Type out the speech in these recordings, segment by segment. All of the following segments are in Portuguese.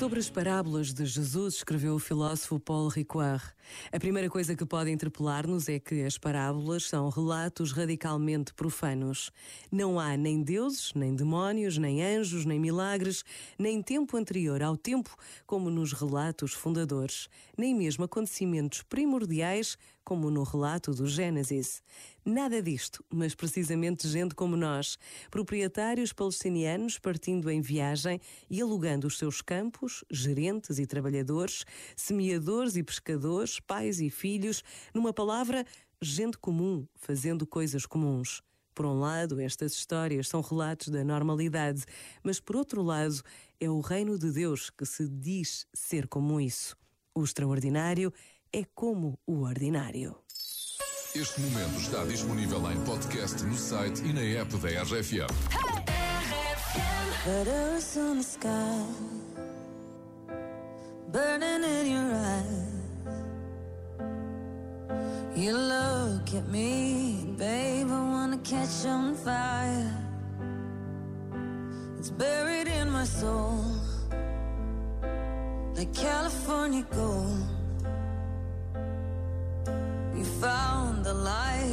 Sobre as parábolas de Jesus, escreveu o filósofo Paul Ricoeur. A primeira coisa que pode interpelar-nos é que as parábolas são relatos radicalmente profanos. Não há nem deuses, nem demónios, nem anjos, nem milagres, nem tempo anterior ao tempo, como nos relatos fundadores, nem mesmo acontecimentos primordiais, como no relato do Gênesis. Nada disto, mas precisamente gente como nós, proprietários palestinianos partindo em viagem e alugando os seus campos, gerentes e trabalhadores, semeadores e pescadores, pais e filhos, numa palavra, gente comum fazendo coisas comuns. Por um lado, estas histórias são relatos da normalidade, mas por outro lado, é o reino de Deus que se diz ser como isso. O extraordinário é como o ordinário. Este momento está disponível em podcast no site e na app da RFM. Letters on the sky, burning in your eyes. You look at me, babe, I wanna catch on fire. It's buried in my soul, like California gold.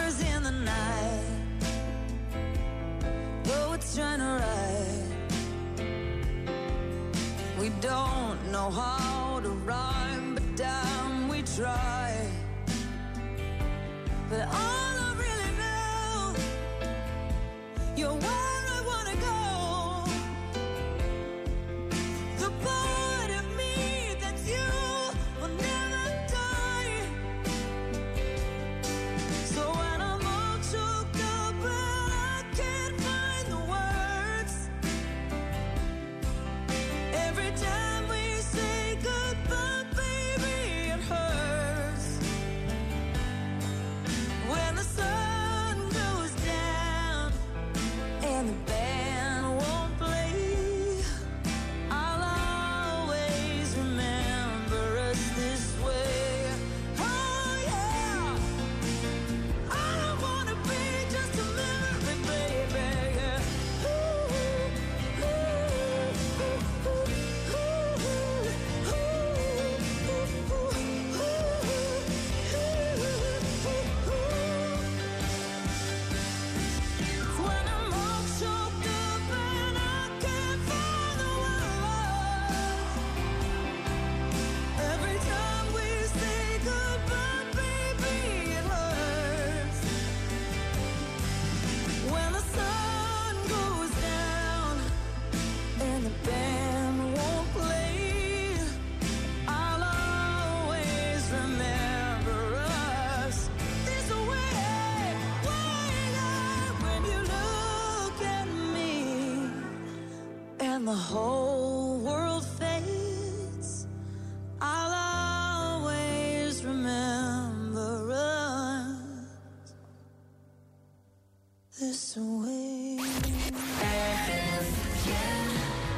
Lovers in the night, poets trying to write. We don't know how to rhyme, but damn, we try. But all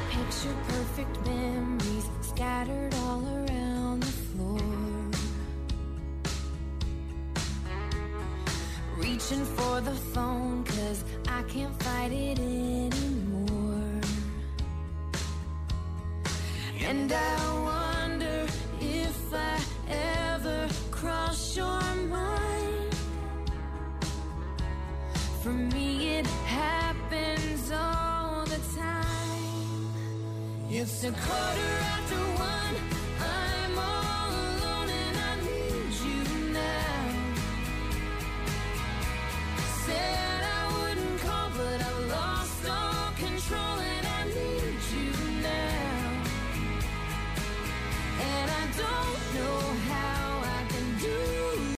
Picture perfect memories scattered all around the floor. Reaching for the phone, cause I can't fight it anymore. And I wonder For me, it happens all the time. It's a quarter after one.